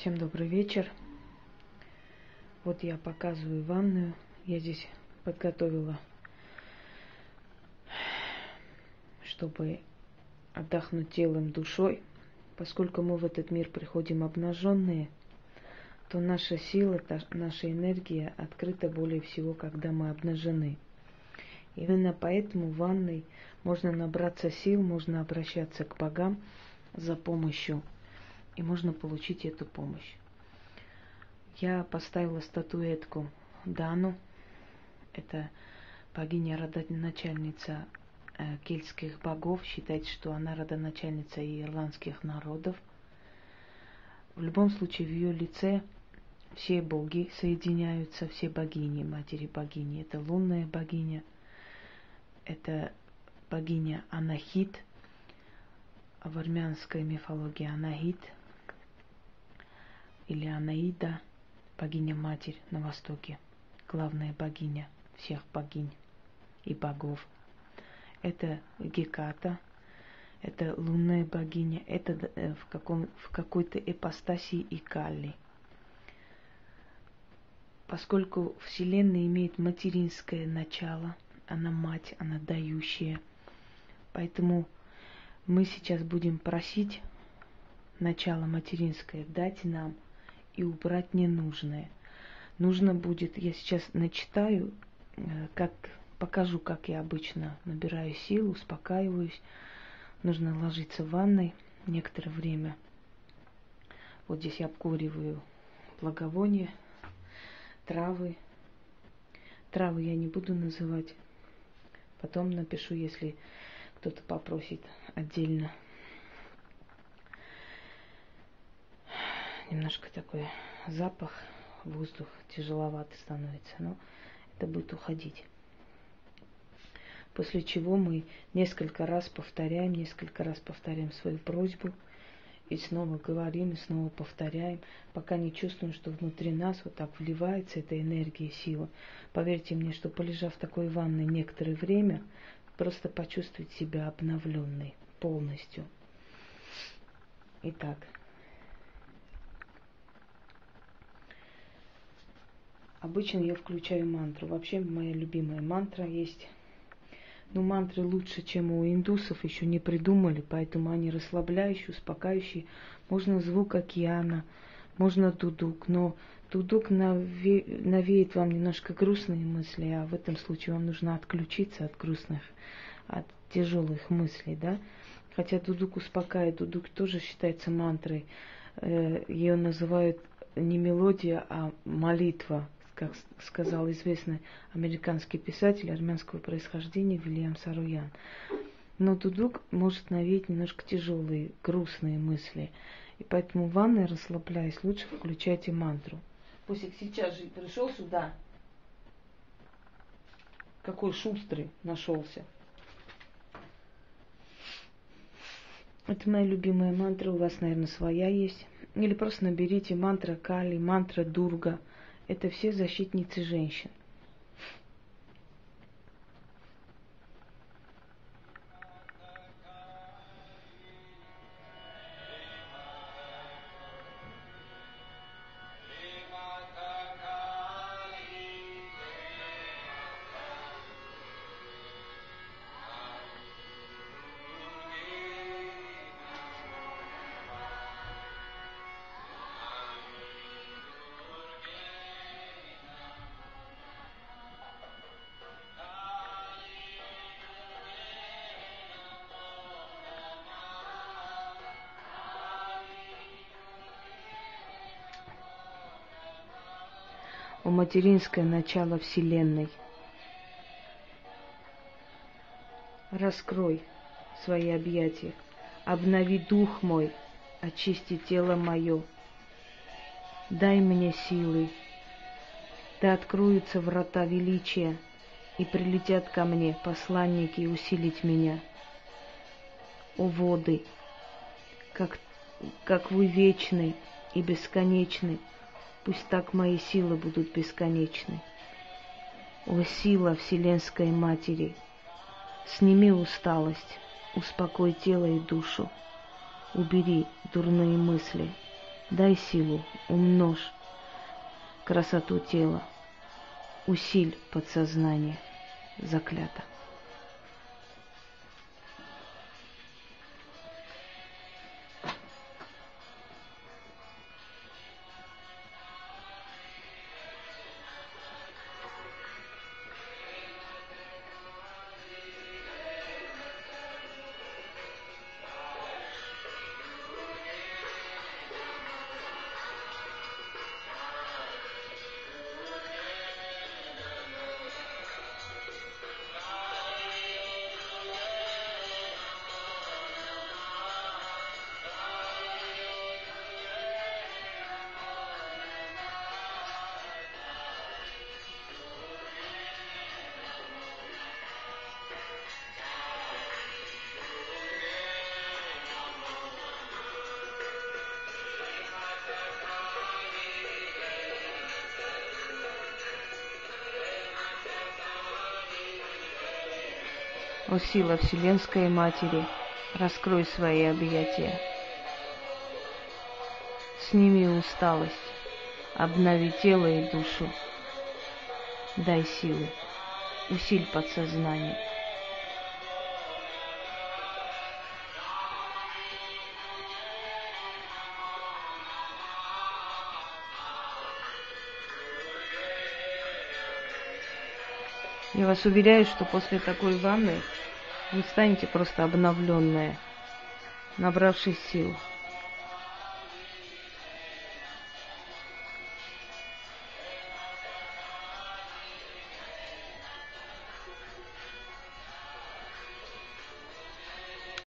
Всем добрый вечер. Вот я показываю ванную. Я здесь подготовила, чтобы отдохнуть телом, душой. Поскольку мы в этот мир приходим обнаженные, то наша сила, наша энергия открыта более всего, когда мы обнажены. Именно поэтому в ванной можно набраться сил, можно обращаться к богам за помощью, и можно получить эту помощь. Я поставила статуэтку Дану, это богиня родоначальница э, кельтских богов, считается, что она родоначальница ирландских народов. В любом случае, в ее лице все боги соединяются, все богини, матери богини. Это лунная богиня – это богиня Анахит, в армянской мифологии Анахит или Анаида, богиня-матерь на Востоке, главная богиня всех богинь и богов. Это Геката, это лунная богиня, это э, в, каком, в какой-то эпостасии и Калли. Поскольку Вселенная имеет материнское начало – она мать, она дающая. Поэтому мы сейчас будем просить начало материнское дать нам и убрать ненужное. Нужно будет, я сейчас начитаю, э, как покажу, как я обычно набираю силу, успокаиваюсь. Нужно ложиться в ванной некоторое время. Вот здесь я обкуриваю благовония, травы. Травы я не буду называть, Потом напишу, если кто-то попросит отдельно. Немножко такой запах, воздух тяжеловато становится, но это будет уходить. После чего мы несколько раз повторяем, несколько раз повторяем свою просьбу – и снова говорим, и снова повторяем, пока не чувствуем, что внутри нас вот так вливается эта энергия, сила. Поверьте мне, что полежав в такой ванной некоторое время, просто почувствовать себя обновленной полностью. Итак, обычно я включаю мантру. Вообще моя любимая мантра есть но мантры лучше, чем у индусов, еще не придумали, поэтому они расслабляющие, успокаивающие. Можно звук океана, можно дудук, но дудук наве... навеет вам немножко грустные мысли, а в этом случае вам нужно отключиться от грустных, от тяжелых мыслей, да. Хотя дудук успокаивает, дудук тоже считается мантрой. Э, Ее называют не мелодия, а молитва, как сказал известный американский писатель армянского происхождения Вильям Саруян. Но дудук может навеять немножко тяжелые, грустные мысли. И поэтому в ванной, расслабляясь, лучше включайте мантру. Пусик сейчас же пришел сюда. Какой шустрый нашелся. Это моя любимая мантра. У вас, наверное, своя есть. Или просто наберите мантра Кали, мантра Дурга – это все защитницы женщин. О материнское начало Вселенной. Раскрой свои объятия, обнови дух мой, очисти тело мое. Дай мне силы, да откроются врата величия, и прилетят ко мне посланники усилить меня. О воды, как, как вы вечны и бесконечны, Пусть так мои силы будут бесконечны. О, сила Вселенской Матери, сними усталость, успокой тело и душу, убери дурные мысли, Дай силу, умножь красоту тела, усиль подсознание, заклято. О сила Вселенской Матери, раскрой свои объятия. Сними усталость, обнови тело и душу. Дай силы, усиль подсознание. Я вас уверяю, что после такой ванны вы станете просто обновленная, набравшись сил.